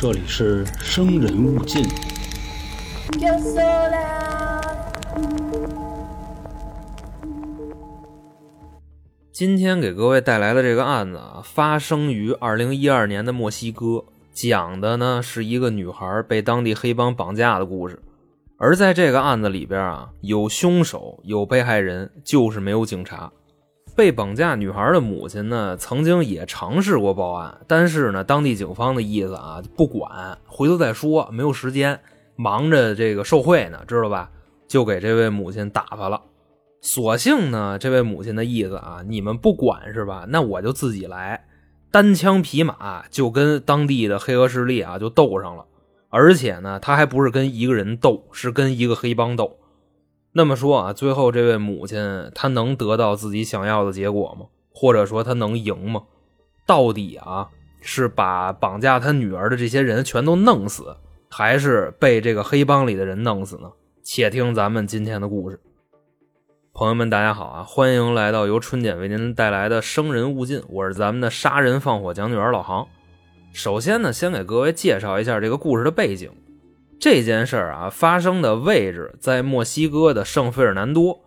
这里是生人勿近。今天给各位带来的这个案子啊，发生于二零一二年的墨西哥，讲的呢是一个女孩被当地黑帮绑架的故事。而在这个案子里边啊，有凶手，有被害人，就是没有警察。被绑架女孩的母亲呢，曾经也尝试过报案，但是呢，当地警方的意思啊，不管，回头再说，没有时间，忙着这个受贿呢，知道吧？就给这位母亲打发了。所幸呢，这位母亲的意思啊，你们不管是吧？那我就自己来，单枪匹马就跟当地的黑恶势力啊就斗上了。而且呢，他还不是跟一个人斗，是跟一个黑帮斗。那么说啊，最后这位母亲她能得到自己想要的结果吗？或者说她能赢吗？到底啊是把绑架她女儿的这些人全都弄死，还是被这个黑帮里的人弄死呢？且听咱们今天的故事。朋友们，大家好啊！欢迎来到由春姐为您带来的《生人勿近》，我是咱们的杀人放火讲女儿老杭。首先呢，先给各位介绍一下这个故事的背景。这件事儿啊，发生的位置在墨西哥的圣费尔南多。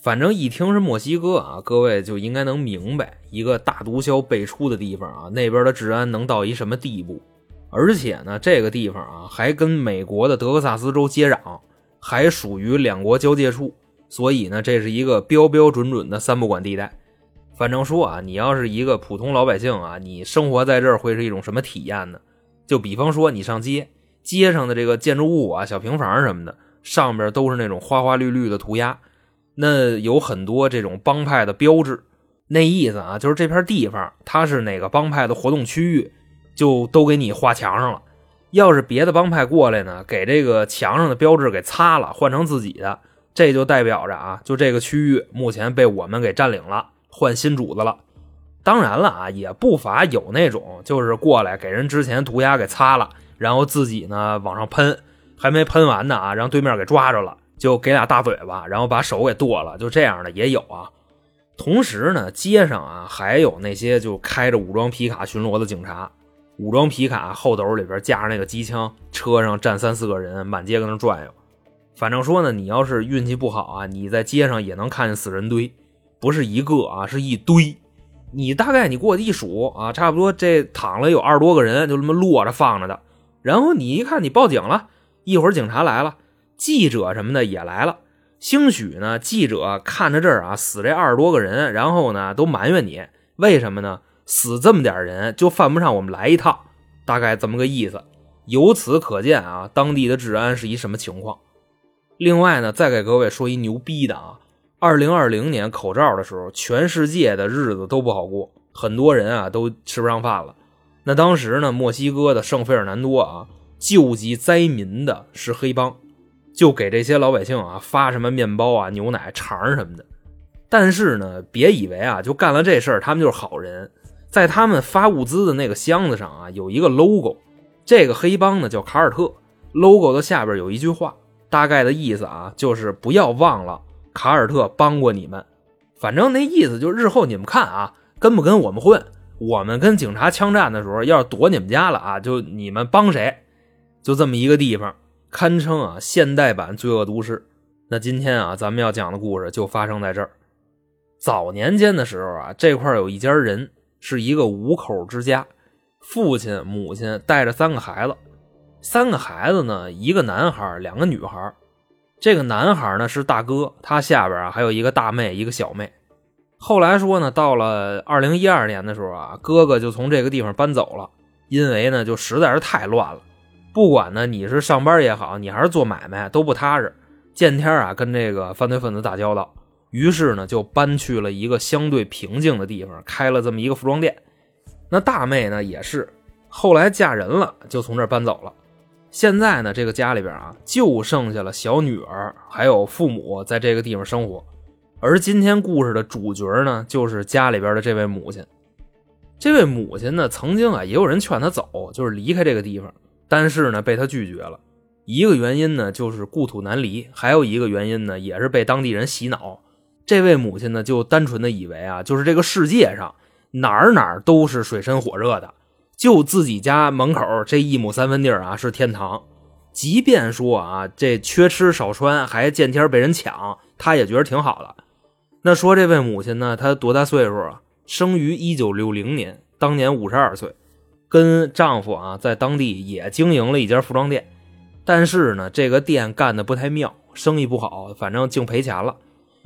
反正一听是墨西哥啊，各位就应该能明白，一个大毒枭辈出的地方啊，那边的治安能到一什么地步？而且呢，这个地方啊，还跟美国的德克萨斯州接壤，还属于两国交界处。所以呢，这是一个标标准准的三不管地带。反正说啊，你要是一个普通老百姓啊，你生活在这儿会是一种什么体验呢？就比方说，你上街，街上的这个建筑物啊、小平房什么的，上边都是那种花花绿绿的涂鸦，那有很多这种帮派的标志。那意思啊，就是这片地方它是哪个帮派的活动区域，就都给你画墙上了。要是别的帮派过来呢，给这个墙上的标志给擦了，换成自己的。这就代表着啊，就这个区域目前被我们给占领了，换新主子了。当然了啊，也不乏有那种就是过来给人之前涂鸦给擦了，然后自己呢往上喷，还没喷完呢啊，让对面给抓着了，就给俩大嘴巴，然后把手给剁了，就这样的也有啊。同时呢，街上啊还有那些就开着武装皮卡巡逻的警察，武装皮卡后斗里边架着那个机枪，车上站三四个人，满街跟那转悠。反正说呢，你要是运气不好啊，你在街上也能看见死人堆，不是一个啊，是一堆。你大概你过去一数啊，差不多这躺了有二十多个人，就这么落着放着的。然后你一看，你报警了，一会儿警察来了，记者什么的也来了。兴许呢，记者看着这儿啊，死这二十多个人，然后呢都埋怨你，为什么呢？死这么点人就犯不上我们来一趟，大概这么个意思。由此可见啊，当地的治安是一什么情况。另外呢，再给各位说一牛逼的啊！二零二零年口罩的时候，全世界的日子都不好过，很多人啊都吃不上饭了。那当时呢，墨西哥的圣费尔南多啊，救济灾民的是黑帮，就给这些老百姓啊发什么面包啊、牛奶、肠什么的。但是呢，别以为啊，就干了这事儿，他们就是好人。在他们发物资的那个箱子上啊，有一个 logo，这个黑帮呢叫卡尔特，logo 的下边有一句话。大概的意思啊，就是不要忘了卡尔特帮过你们。反正那意思就是日后你们看啊，跟不跟我们混？我们跟警察枪战的时候，要是躲你们家了啊，就你们帮谁？就这么一个地方，堪称啊现代版罪恶都市。那今天啊，咱们要讲的故事就发生在这儿。早年间的时候啊，这块有一家人，是一个五口之家，父亲、母亲带着三个孩子。三个孩子呢，一个男孩，两个女孩。这个男孩呢是大哥，他下边啊还有一个大妹，一个小妹。后来说呢，到了二零一二年的时候啊，哥哥就从这个地方搬走了，因为呢就实在是太乱了。不管呢你是上班也好，你还是做买卖都不踏实，见天啊跟这个犯罪分子打交道。于是呢就搬去了一个相对平静的地方，开了这么一个服装店。那大妹呢也是，后来嫁人了，就从这儿搬走了。现在呢，这个家里边啊，就剩下了小女儿还有父母在这个地方生活。而今天故事的主角呢，就是家里边的这位母亲。这位母亲呢，曾经啊，也有人劝她走，就是离开这个地方，但是呢，被她拒绝了。一个原因呢，就是故土难离；还有一个原因呢，也是被当地人洗脑。这位母亲呢，就单纯的以为啊，就是这个世界上哪儿哪儿都是水深火热的，就自己家门口这一亩三分地啊是天堂。即便说啊这缺吃少穿，还见天被人抢，他也觉得挺好的。那说这位母亲呢，她多大岁数啊？生于一九六零年，当年五十二岁，跟丈夫啊在当地也经营了一家服装店，但是呢这个店干的不太妙，生意不好，反正净赔钱了。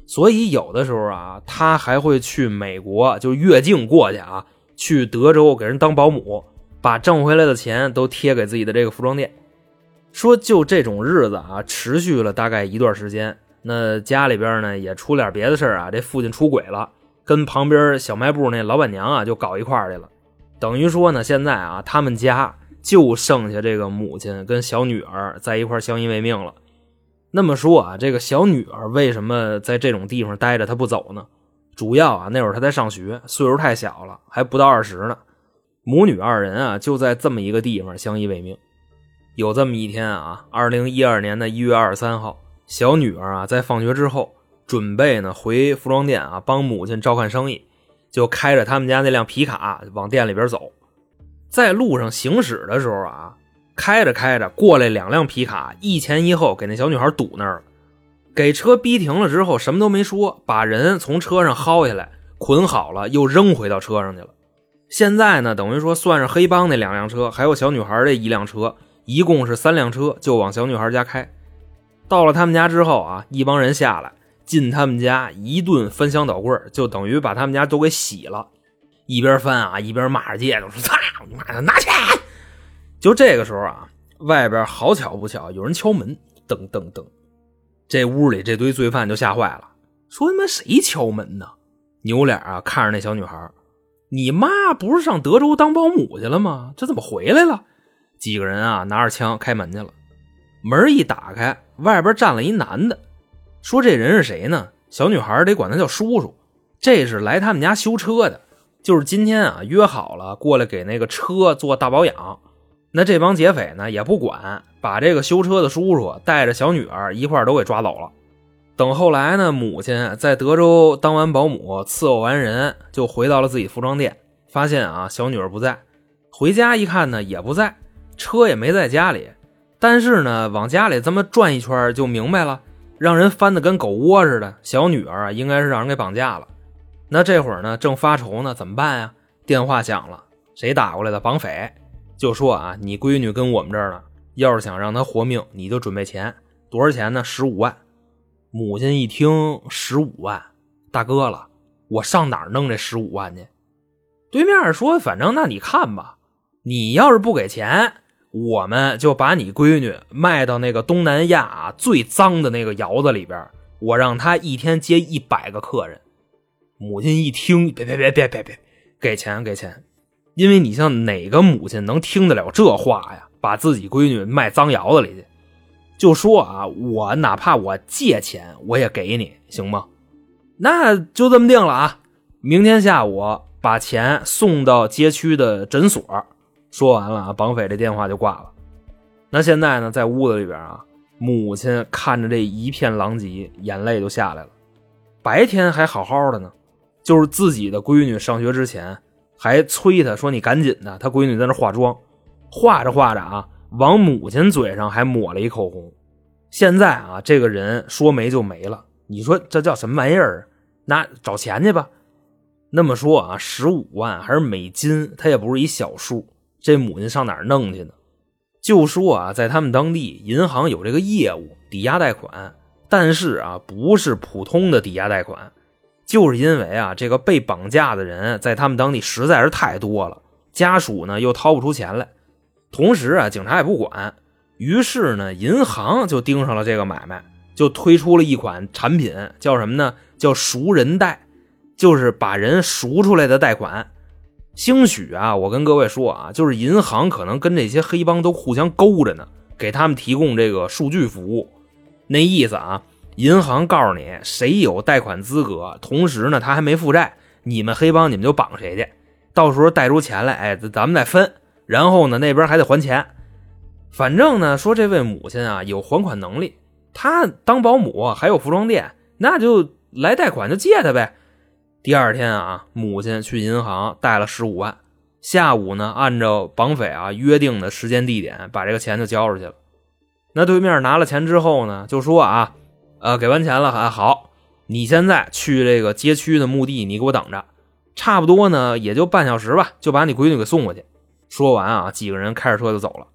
所以有的时候啊，她还会去美国，就越境过去啊，去德州给人当保姆，把挣回来的钱都贴给自己的这个服装店。说就这种日子啊，持续了大概一段时间。那家里边呢也出点别的事啊，这父亲出轨了，跟旁边小卖部那老板娘啊就搞一块去了。等于说呢，现在啊他们家就剩下这个母亲跟小女儿在一块相依为命了。那么说啊，这个小女儿为什么在这种地方待着，她不走呢？主要啊那会儿她在上学，岁数太小了，还不到二十呢。母女二人啊就在这么一个地方相依为命。有这么一天啊，二零一二年的一月二十三号，小女儿啊在放学之后，准备呢回服装店啊帮母亲照看生意，就开着他们家那辆皮卡往店里边走。在路上行驶的时候啊，开着开着过来两辆皮卡，一前一后给那小女孩堵那儿了。给车逼停了之后，什么都没说，把人从车上薅下来，捆好了，又扔回到车上去了。现在呢，等于说算是黑帮那两辆车，还有小女孩这一辆车。一共是三辆车，就往小女孩家开。到了他们家之后啊，一帮人下来进他们家，一顿翻箱倒柜，就等于把他们家都给洗了。一边翻啊，一边骂着街，就说：“操你妈的，拿钱！”就这个时候啊，外边好巧不巧，有人敲门，噔噔噔。这屋里这堆罪犯就吓坏了，说：“他妈谁敲门呢？”扭脸啊，看着那小女孩：“你妈不是上德州当保姆去了吗？这怎么回来了？”几个人啊，拿着枪开门去了。门一打开，外边站了一男的，说：“这人是谁呢？”小女孩得管他叫叔叔。这是来他们家修车的，就是今天啊约好了过来给那个车做大保养。那这帮劫匪呢也不管，把这个修车的叔叔带着小女儿一块都给抓走了。等后来呢，母亲在德州当完保姆，伺候完人，就回到了自己服装店，发现啊小女儿不在，回家一看呢也不在。车也没在家里，但是呢，往家里这么转一圈就明白了，让人翻的跟狗窝似的。小女儿啊，应该是让人给绑架了。那这会儿呢，正发愁呢，怎么办呀？电话响了，谁打过来的？绑匪就说啊，你闺女跟我们这儿呢，要是想让她活命，你就准备钱，多少钱呢？十五万。母亲一听十五万，大哥了，我上哪儿弄这十五万去？对面说，反正那你看吧，你要是不给钱。我们就把你闺女卖到那个东南亚最脏的那个窑子里边，我让她一天接一百个客人。母亲一听，别别别别别别，给钱给钱，因为你像哪个母亲能听得了这话呀？把自己闺女卖脏窑子里去，就说啊，我哪怕我借钱，我也给你，行吗？那就这么定了啊！明天下午把钱送到街区的诊所。说完了啊，绑匪这电话就挂了。那现在呢，在屋子里边啊，母亲看着这一片狼藉，眼泪就下来了。白天还好好的呢，就是自己的闺女上学之前还催他说：“你赶紧的。”他闺女在那化妆，化着化着啊，往母亲嘴上还抹了一口红。现在啊，这个人说没就没了。你说这叫什么玩意儿？那找钱去吧。那么说啊，十五万还是美金，它也不是一小数。这母亲上哪儿弄去呢？就说啊，在他们当地银行有这个业务，抵押贷款，但是啊，不是普通的抵押贷款，就是因为啊，这个被绑架的人在他们当地实在是太多了，家属呢又掏不出钱来，同时啊，警察也不管，于是呢，银行就盯上了这个买卖，就推出了一款产品，叫什么呢？叫赎人贷，就是把人赎出来的贷款。兴许啊，我跟各位说啊，就是银行可能跟这些黑帮都互相勾着呢，给他们提供这个数据服务。那意思啊，银行告诉你谁有贷款资格，同时呢他还没负债，你们黑帮你们就绑谁去，到时候贷出钱来，哎，咱们再分。然后呢那边还得还钱。反正呢说这位母亲啊有还款能力，她当保姆还有服装店，那就来贷款就借他呗。第二天啊，母亲去银行贷了十五万，下午呢，按照绑匪啊约定的时间地点，把这个钱就交出去了。那对面拿了钱之后呢，就说啊，呃，给完钱了，啊，好，你现在去这个街区的墓地，你给我等着，差不多呢，也就半小时吧，就把你闺女给送过去。说完啊，几个人开着车就走了。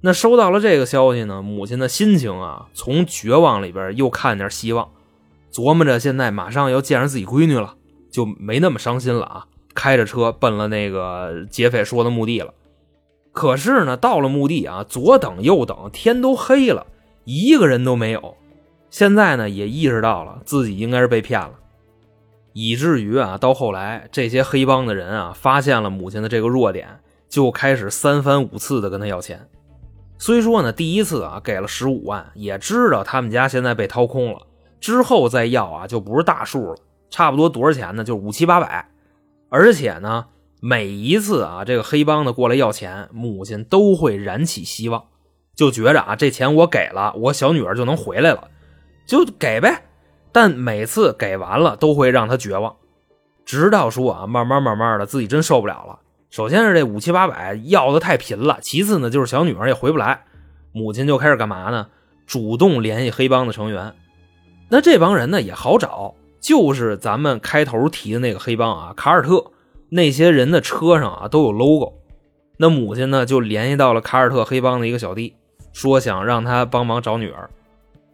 那收到了这个消息呢，母亲的心情啊，从绝望里边又看点希望，琢磨着现在马上要见着自己闺女了，就没那么伤心了啊。开着车奔了那个劫匪说的墓地了。可是呢，到了墓地啊，左等右等，天都黑了，一个人都没有。现在呢，也意识到了自己应该是被骗了，以至于啊，到后来这些黑帮的人啊，发现了母亲的这个弱点，就开始三番五次的跟他要钱。虽说呢，第一次啊给了十五万，也知道他们家现在被掏空了，之后再要啊就不是大数了，差不多多少钱呢？就五七八百。而且呢，每一次啊这个黑帮的过来要钱，母亲都会燃起希望，就觉着啊这钱我给了，我小女儿就能回来了，就给呗。但每次给完了，都会让他绝望，直到说啊慢慢慢慢的自己真受不了了。首先是这五七八百要的太频了，其次呢就是小女儿也回不来，母亲就开始干嘛呢？主动联系黑帮的成员。那这帮人呢也好找，就是咱们开头提的那个黑帮啊，卡尔特那些人的车上啊都有 logo。那母亲呢就联系到了卡尔特黑帮的一个小弟，说想让他帮忙找女儿。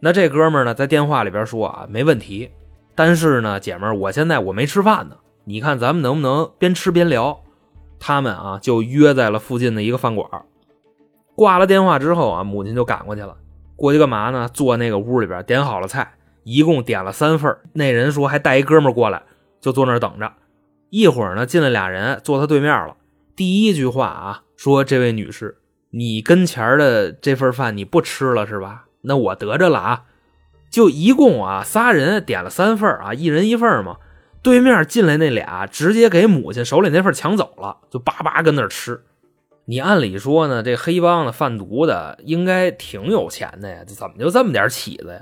那这哥们呢在电话里边说啊没问题，但是呢姐们儿我现在我没吃饭呢，你看咱们能不能边吃边聊？他们啊，就约在了附近的一个饭馆。挂了电话之后啊，母亲就赶过去了。过去干嘛呢？坐那个屋里边，点好了菜，一共点了三份。那人说还带一哥们过来，就坐那儿等着。一会儿呢，进来俩人，坐他对面了。第一句话啊，说：“这位女士，你跟前的这份饭你不吃了是吧？那我得着了啊。就一共啊，仨人点了三份啊，一人一份嘛。”对面进来那俩，直接给母亲手里那份抢走了，就叭叭跟那吃。你按理说呢，这黑帮的贩毒的应该挺有钱的呀，怎么就这么点起子呀？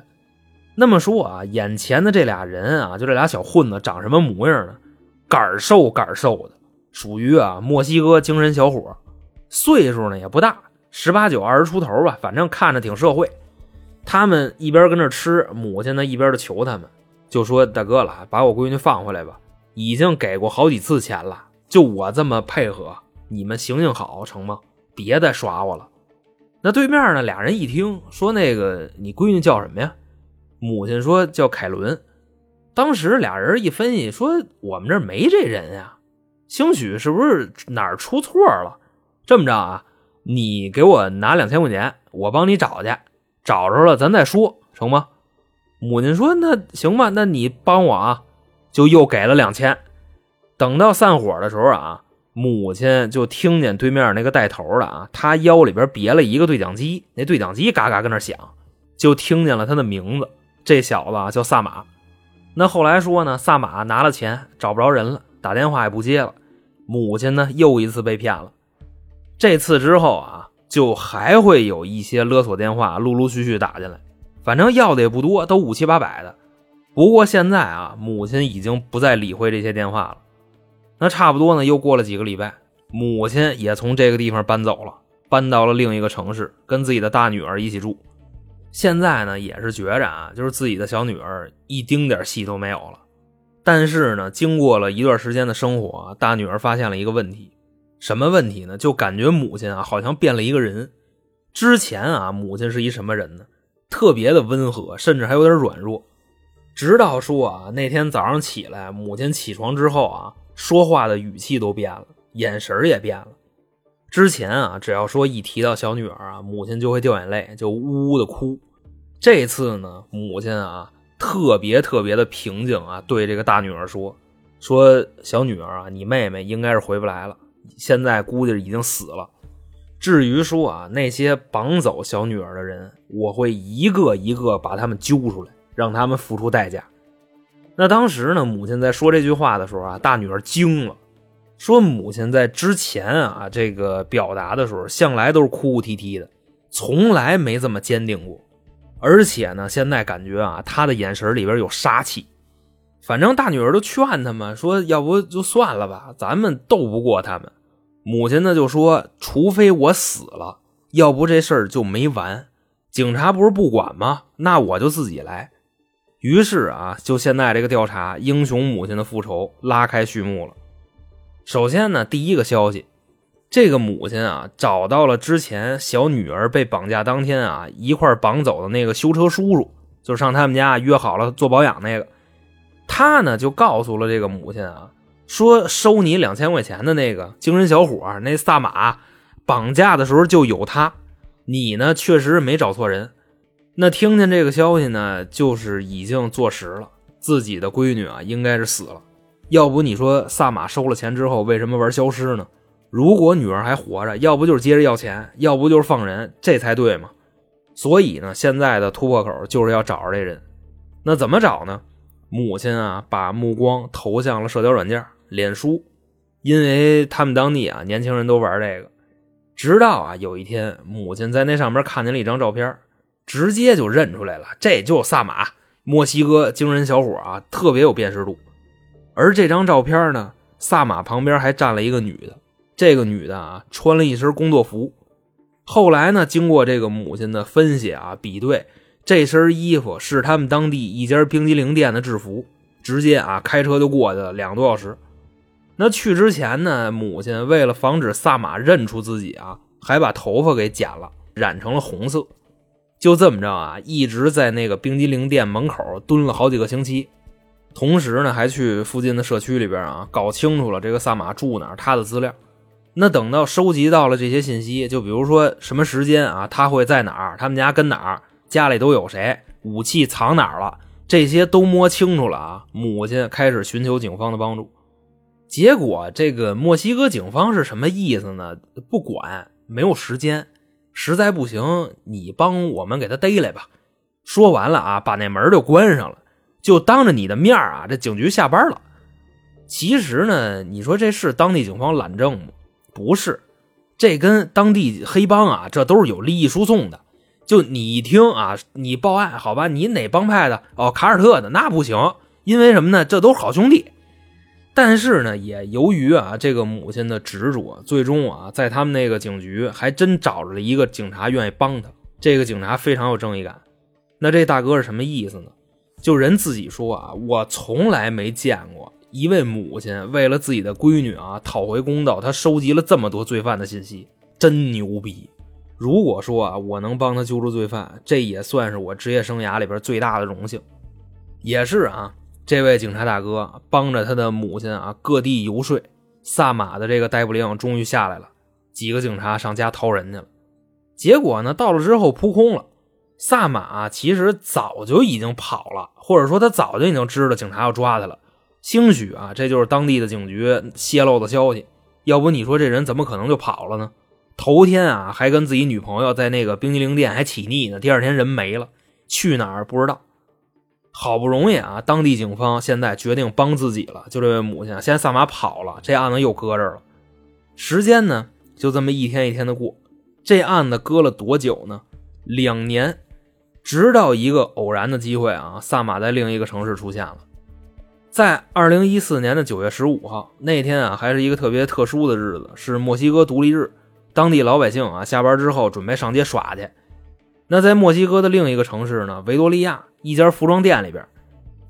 那么说啊，眼前的这俩人啊，就这俩小混子，长什么模样呢？杆瘦杆瘦的，属于啊墨西哥精神小伙，岁数呢也不大，十八九二十出头吧，反正看着挺社会。他们一边跟那吃，母亲呢一边的求他们。就说大哥了，把我闺女放回来吧，已经给过好几次钱了，就我这么配合，你们行行好成吗？别再耍我了。那对面呢？俩人一听说那个你闺女叫什么呀？母亲说叫凯伦。当时俩人一分析说我们这没这人呀，兴许是不是哪儿出错了？这么着啊，你给我拿两千块钱，我帮你找去，找着了咱再说，成吗？母亲说：“那行吧，那你帮我啊，就又给了两千。等到散伙的时候啊，母亲就听见对面那个带头的啊，他腰里边别了一个对讲机，那对讲机嘎嘎跟那响，就听见了他的名字。这小子啊叫萨马。那后来说呢，萨马拿了钱找不着人了，打电话也不接了。母亲呢又一次被骗了。这次之后啊，就还会有一些勒索电话陆陆续续打进来。”反正要的也不多，都五七八百的。不过现在啊，母亲已经不再理会这些电话了。那差不多呢，又过了几个礼拜，母亲也从这个地方搬走了，搬到了另一个城市，跟自己的大女儿一起住。现在呢，也是觉着啊，就是自己的小女儿一丁点戏都没有了。但是呢，经过了一段时间的生活，大女儿发现了一个问题，什么问题呢？就感觉母亲啊，好像变了一个人。之前啊，母亲是一什么人呢？特别的温和，甚至还有点软弱。直到说啊，那天早上起来，母亲起床之后啊，说话的语气都变了，眼神也变了。之前啊，只要说一提到小女儿啊，母亲就会掉眼泪，就呜呜的哭。这次呢，母亲啊，特别特别的平静啊，对这个大女儿说：“说小女儿啊，你妹妹应该是回不来了，现在估计已经死了。”至于说啊，那些绑走小女儿的人，我会一个一个把他们揪出来，让他们付出代价。那当时呢，母亲在说这句话的时候啊，大女儿惊了，说母亲在之前啊，这个表达的时候，向来都是哭哭啼啼的，从来没这么坚定过。而且呢，现在感觉啊，她的眼神里边有杀气。反正大女儿都劝他们说，要不就算了吧，咱们斗不过他们。母亲呢就说：“除非我死了，要不这事儿就没完。警察不是不管吗？那我就自己来。”于是啊，就现在这个调查，英雄母亲的复仇拉开序幕了。首先呢，第一个消息，这个母亲啊找到了之前小女儿被绑架当天啊一块绑走的那个修车叔叔，就是上他们家约好了做保养那个。他呢就告诉了这个母亲啊，说收你两千块钱的那个精神小伙，那萨马绑架的时候就有他，你呢确实没找错人。那听见这个消息呢，就是已经坐实了，自己的闺女啊应该是死了。要不你说萨马收了钱之后为什么玩消失呢？如果女儿还活着，要不就是接着要钱，要不就是放人，这才对嘛。所以呢，现在的突破口就是要找着这人。那怎么找呢？母亲啊，把目光投向了社交软件脸书，因为他们当地啊年轻人都玩这个。直到啊有一天，母亲在那上面看见了一张照片。直接就认出来了，这就是萨马，墨西哥精神小伙啊，特别有辨识度。而这张照片呢，萨马旁边还站了一个女的，这个女的啊，穿了一身工作服。后来呢，经过这个母亲的分析啊，比对，这身衣服是他们当地一家冰激凌店的制服。直接啊，开车就过去了，两个多小时。那去之前呢，母亲为了防止萨马认出自己啊，还把头发给剪了，染成了红色。就这么着啊，一直在那个冰激凌店门口蹲了好几个星期，同时呢，还去附近的社区里边啊，搞清楚了这个萨马住哪儿，他的资料。那等到收集到了这些信息，就比如说什么时间啊，他会在哪儿，他们家跟哪儿，家里都有谁，武器藏哪儿了，这些都摸清楚了啊，母亲开始寻求警方的帮助。结果这个墨西哥警方是什么意思呢？不管，没有时间。实在不行，你帮我们给他逮来吧。说完了啊，把那门就关上了，就当着你的面啊，这警局下班了。其实呢，你说这是当地警方懒政吗？不是，这跟当地黑帮啊，这都是有利益输送的。就你一听啊，你报案好吧？你哪帮派的？哦，卡尔特的那不行，因为什么呢？这都是好兄弟。但是呢，也由于啊这个母亲的执着，最终啊在他们那个警局还真找着了一个警察愿意帮他。这个警察非常有正义感。那这大哥是什么意思呢？就人自己说啊，我从来没见过一位母亲为了自己的闺女啊讨回公道，她收集了这么多罪犯的信息，真牛逼。如果说啊我能帮他揪出罪犯，这也算是我职业生涯里边最大的荣幸。也是啊。这位警察大哥帮着他的母亲啊，各地游说，萨马的这个逮捕令终于下来了。几个警察上家掏人去了，结果呢，到了之后扑空了。萨马其实早就已经跑了，或者说他早就已经知道警察要抓他了。兴许啊，这就是当地的警局泄露的消息，要不你说这人怎么可能就跑了呢？头天啊，还跟自己女朋友在那个冰激凌店还起腻呢，第二天人没了，去哪儿不知道。好不容易啊，当地警方现在决定帮自己了。就这位母亲，现在萨马跑了，这案子又搁这儿了。时间呢，就这么一天一天的过。这案子搁了多久呢？两年。直到一个偶然的机会啊，萨马在另一个城市出现了。在二零一四年的九月十五号那天啊，还是一个特别特殊的日子，是墨西哥独立日。当地老百姓啊，下班之后准备上街耍去。那在墨西哥的另一个城市呢，维多利亚。一家服装店里边，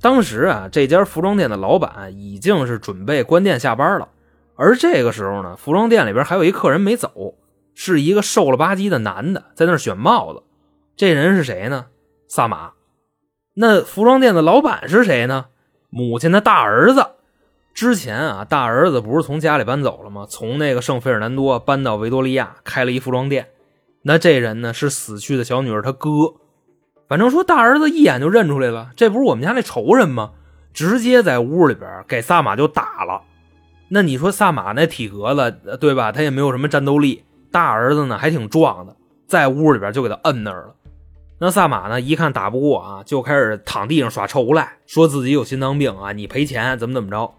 当时啊，这家服装店的老板已经是准备关店下班了。而这个时候呢，服装店里边还有一客人没走，是一个瘦了吧唧的男的在那选帽子。这人是谁呢？萨马。那服装店的老板是谁呢？母亲的大儿子。之前啊，大儿子不是从家里搬走了吗？从那个圣费尔南多搬到维多利亚开了一服装店。那这人呢，是死去的小女儿他哥。反正说大儿子一眼就认出来了，这不是我们家那仇人吗？直接在屋里边给萨马就打了。那你说萨马那体格子，对吧？他也没有什么战斗力。大儿子呢还挺壮的，在屋里边就给他摁那儿了。那萨马呢一看打不过啊，就开始躺地上耍臭无赖，说自己有心脏病啊，你赔钱怎么怎么着。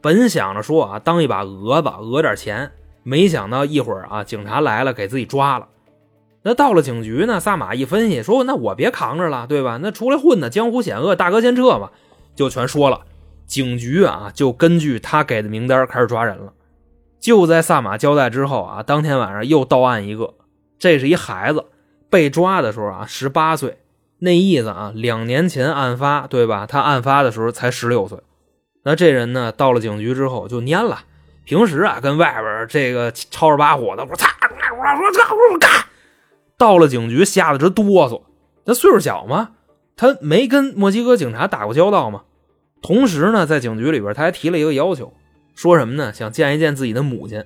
本想着说啊当一把蛾子讹点钱，没想到一会儿啊警察来了给自己抓了。那到了警局呢？萨马一分析说：“那我别扛着了，对吧？那出来混的，江湖险恶，大哥先撤吧。”就全说了。警局啊，就根据他给的名单开始抓人了。就在萨马交代之后啊，当天晚上又到案一个，这是一孩子被抓的时候啊，十八岁，那意思啊，两年前案发，对吧？他案发的时候才十六岁。那这人呢，到了警局之后就蔫了，平时啊跟外边这个吵吵把火的，我操，我我操，我干。到了警局吓得直哆嗦。那岁数小吗？他没跟墨西哥警察打过交道吗？同时呢，在警局里边他还提了一个要求。说什么呢？想见一见自己的母亲。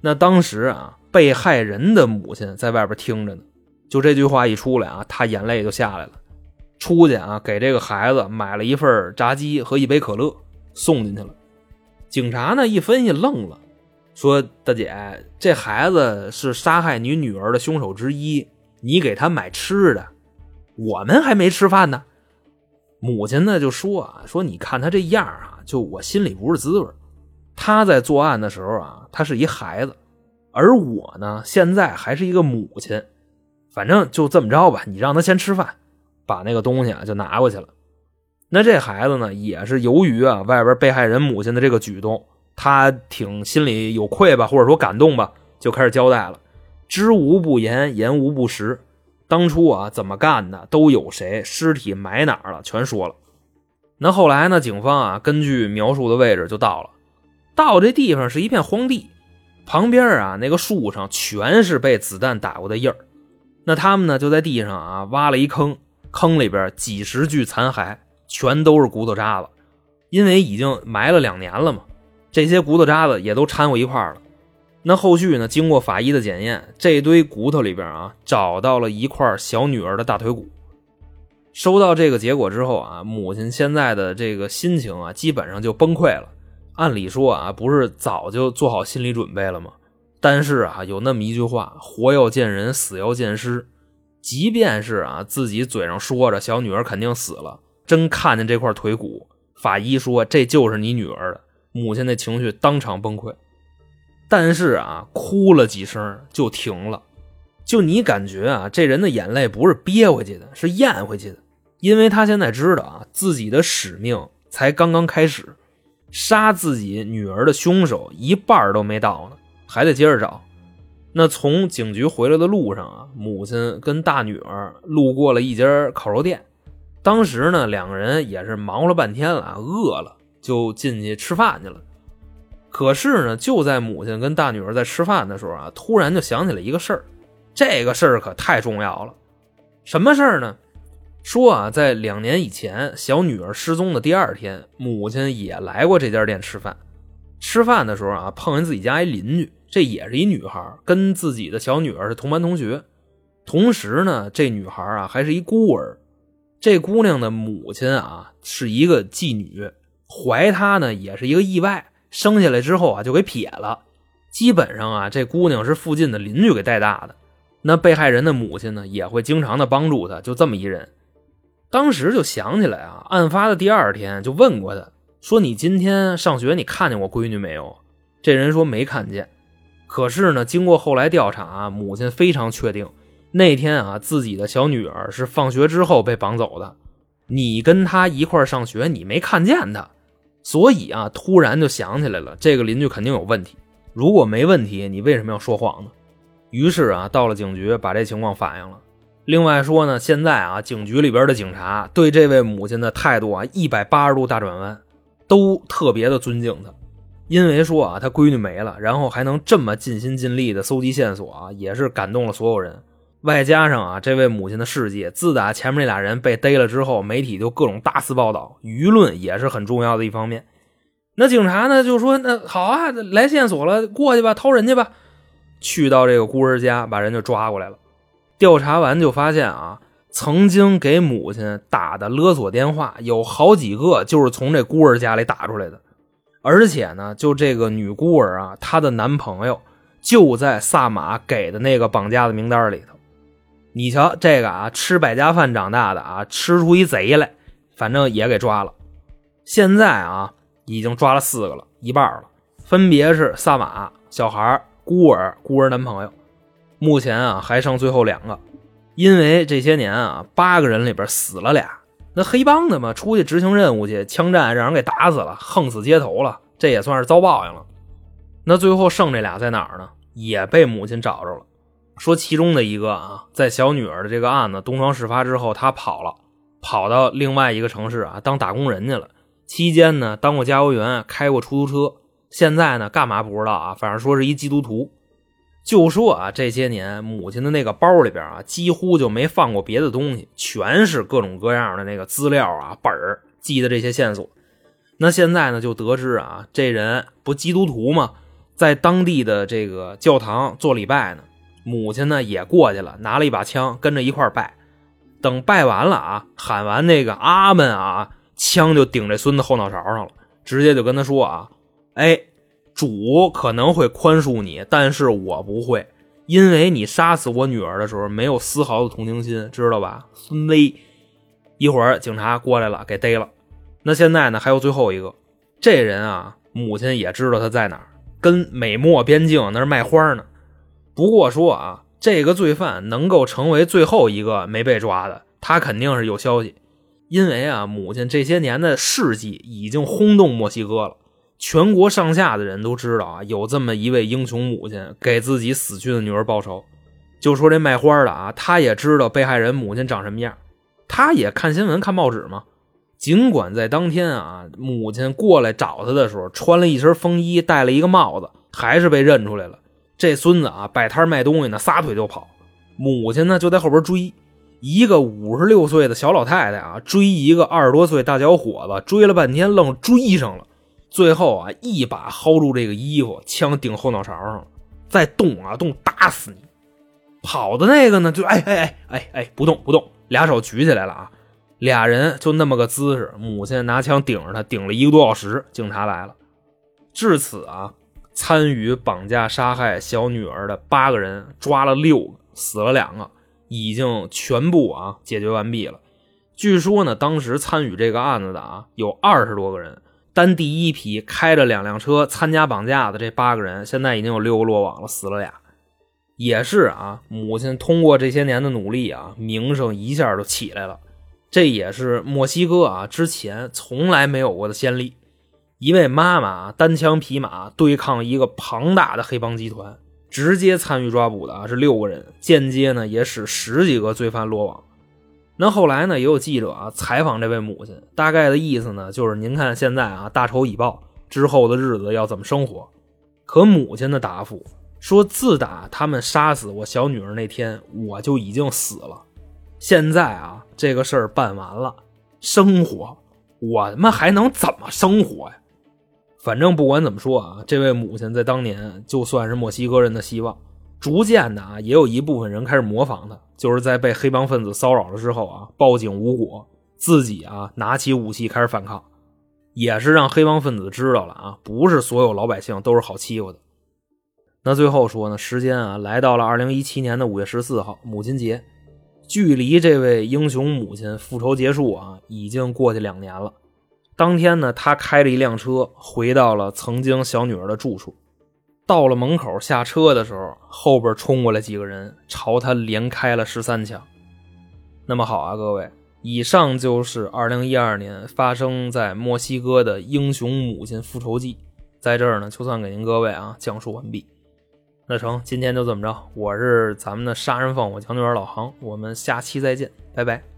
那当时啊，被害人的母亲在外边听着呢。就这句话一出来啊，他眼泪就下来了。出去啊，给这个孩子买了一份炸鸡和一杯可乐，送进去了。警察呢一分析愣了，说：“大姐，这孩子是杀害你女儿的凶手之一，你给他买吃的，我们还没吃饭呢。”母亲呢就说：“啊，说你看他这样啊，就我心里不是滋味。”他在作案的时候啊，他是一孩子，而我呢，现在还是一个母亲。反正就这么着吧，你让他先吃饭，把那个东西啊就拿过去了。那这孩子呢，也是由于啊外边被害人母亲的这个举动，他挺心里有愧吧，或者说感动吧，就开始交代了，知无不言，言无不实。当初啊怎么干的，都有谁，尸体埋哪儿了，全说了。那后来呢，警方啊根据描述的位置就到了。到这地方是一片荒地，旁边啊那个树上全是被子弹打过的印儿。那他们呢就在地上啊挖了一坑，坑里边几十具残骸，全都是骨头渣子。因为已经埋了两年了嘛，这些骨头渣子也都掺和一块了。那后续呢，经过法医的检验，这堆骨头里边啊找到了一块小女儿的大腿骨。收到这个结果之后啊，母亲现在的这个心情啊基本上就崩溃了。按理说啊，不是早就做好心理准备了吗？但是啊，有那么一句话：“活要见人，死要见尸。”即便是啊，自己嘴上说着小女儿肯定死了，真看见这块腿骨，法医说这就是你女儿的，母亲的情绪当场崩溃。但是啊，哭了几声就停了。就你感觉啊，这人的眼泪不是憋回去的，是咽回去的，因为他现在知道啊，自己的使命才刚刚开始。杀自己女儿的凶手一半都没到呢，还得接着找。那从警局回来的路上啊，母亲跟大女儿路过了一家烤肉店，当时呢，两个人也是忙活了半天了，饿了就进去吃饭去了。可是呢，就在母亲跟大女儿在吃饭的时候啊，突然就想起了一个事儿，这个事儿可太重要了。什么事儿呢？说啊，在两年以前，小女儿失踪的第二天，母亲也来过这家店吃饭。吃饭的时候啊，碰见自己家一邻居，这也是一女孩，跟自己的小女儿是同班同学。同时呢，这女孩啊还是一孤儿。这姑娘的母亲啊是一个妓女，怀她呢也是一个意外，生下来之后啊就给撇了。基本上啊，这姑娘是附近的邻居给带大的。那被害人的母亲呢，也会经常的帮助她，就这么一人。当时就想起来啊，案发的第二天就问过她，说：“你今天上学，你看见我闺女没有？”这人说没看见。可是呢，经过后来调查，母亲非常确定，那天啊，自己的小女儿是放学之后被绑走的。你跟她一块上学，你没看见她，所以啊，突然就想起来了，这个邻居肯定有问题。如果没问题，你为什么要说谎呢？于是啊，到了警局，把这情况反映了。另外说呢，现在啊，警局里边的警察对这位母亲的态度啊，一百八十度大转弯，都特别的尊敬他，因为说啊，他闺女没了，然后还能这么尽心尽力的搜集线索啊，也是感动了所有人。外加上啊，这位母亲的事迹，自打前面那俩人被逮了之后，媒体就各种大肆报道，舆论也是很重要的一方面。那警察呢就说：“那好啊，来线索了，过去吧，掏人去吧。”去到这个孤儿家，把人就抓过来了。调查完就发现啊，曾经给母亲打的勒索电话有好几个，就是从这孤儿家里打出来的。而且呢，就这个女孤儿啊，她的男朋友就在萨马给的那个绑架的名单里头。你瞧这个啊，吃百家饭长大的啊，吃出一贼来，反正也给抓了。现在啊，已经抓了四个了，一半了，分别是萨马、小孩、孤儿、孤儿男朋友。目前啊，还剩最后两个，因为这些年啊，八个人里边死了俩，那黑帮的嘛，出去执行任务去，枪战让人给打死了，横死街头了，这也算是遭报应了。那最后剩这俩在哪儿呢？也被母亲找着了。说其中的一个啊，在小女儿的这个案子东窗事发之后，他跑了，跑到另外一个城市啊当打工人去了。期间呢，当过加油员，开过出租车。现在呢，干嘛不知道啊？反正说是一基督徒。就说啊，这些年母亲的那个包里边啊，几乎就没放过别的东西，全是各种各样的那个资料啊、本儿记的这些线索。那现在呢，就得知啊，这人不基督徒吗？在当地的这个教堂做礼拜呢。母亲呢也过去了，拿了一把枪，跟着一块拜。等拜完了啊，喊完那个阿门啊，枪就顶这孙子后脑勺上了，直接就跟他说啊：“哎，主可能会宽恕你，但是我不会，因为你杀死我女儿的时候没有丝毫的同情心，知道吧？”孙威，一会儿警察过来了，给逮了。那现在呢，还有最后一个，这人啊，母亲也知道他在哪儿，跟美墨边境那儿卖花呢。不过说啊，这个罪犯能够成为最后一个没被抓的，他肯定是有消息，因为啊，母亲这些年的事迹已经轰动墨西哥了，全国上下的人都知道啊，有这么一位英雄母亲给自己死去的女儿报仇。就说这卖花的啊，他也知道被害人母亲长什么样，他也看新闻看报纸嘛。尽管在当天啊，母亲过来找他的时候穿了一身风衣，戴了一个帽子，还是被认出来了。这孙子啊，摆摊卖东西呢，撒腿就跑。母亲呢，就在后边追。一个五十六岁的小老太太啊，追一个二十多岁大小伙子，追了半天，愣追上了。最后啊，一把薅住这个衣服，枪顶后脑勺上。再动啊动，打死你！跑的那个呢，就哎哎哎哎哎，不动不动，俩手举起来了啊。俩人就那么个姿势，母亲拿枪顶着他，顶了一个多小时。警察来了，至此啊。参与绑架杀害小女儿的八个人抓了六个，死了两个，已经全部啊解决完毕了。据说呢，当时参与这个案子的啊有二十多个人。单第一批开着两辆车参加绑架的这八个人，现在已经有六个落网了，死了俩。也是啊，母亲通过这些年的努力啊，名声一下就起来了。这也是墨西哥啊之前从来没有过的先例。一位妈妈单枪匹马对抗一个庞大的黑帮集团，直接参与抓捕的啊是六个人，间接呢也使十几个罪犯落网。那后来呢也有记者啊采访这位母亲，大概的意思呢就是您看现在啊大仇已报，之后的日子要怎么生活？可母亲的答复说，自打他们杀死我小女儿那天，我就已经死了。现在啊这个事儿办完了，生活我他妈还能怎么生活呀？反正不管怎么说啊，这位母亲在当年就算是墨西哥人的希望。逐渐的啊，也有一部分人开始模仿他，就是在被黑帮分子骚扰了之后啊，报警无果，自己啊拿起武器开始反抗，也是让黑帮分子知道了啊，不是所有老百姓都是好欺负的。那最后说呢，时间啊来到了二零一七年的五月十四号，母亲节，距离这位英雄母亲复仇结束啊，已经过去两年了。当天呢，他开着一辆车回到了曾经小女儿的住处。到了门口下车的时候，后边冲过来几个人，朝他连开了十三枪。那么好啊，各位，以上就是2012年发生在墨西哥的英雄母亲复仇记。在这儿呢，就算给您各位啊讲述完毕。那成，今天就这么着。我是咱们的杀人放火强女儿老杭，我们下期再见，拜拜。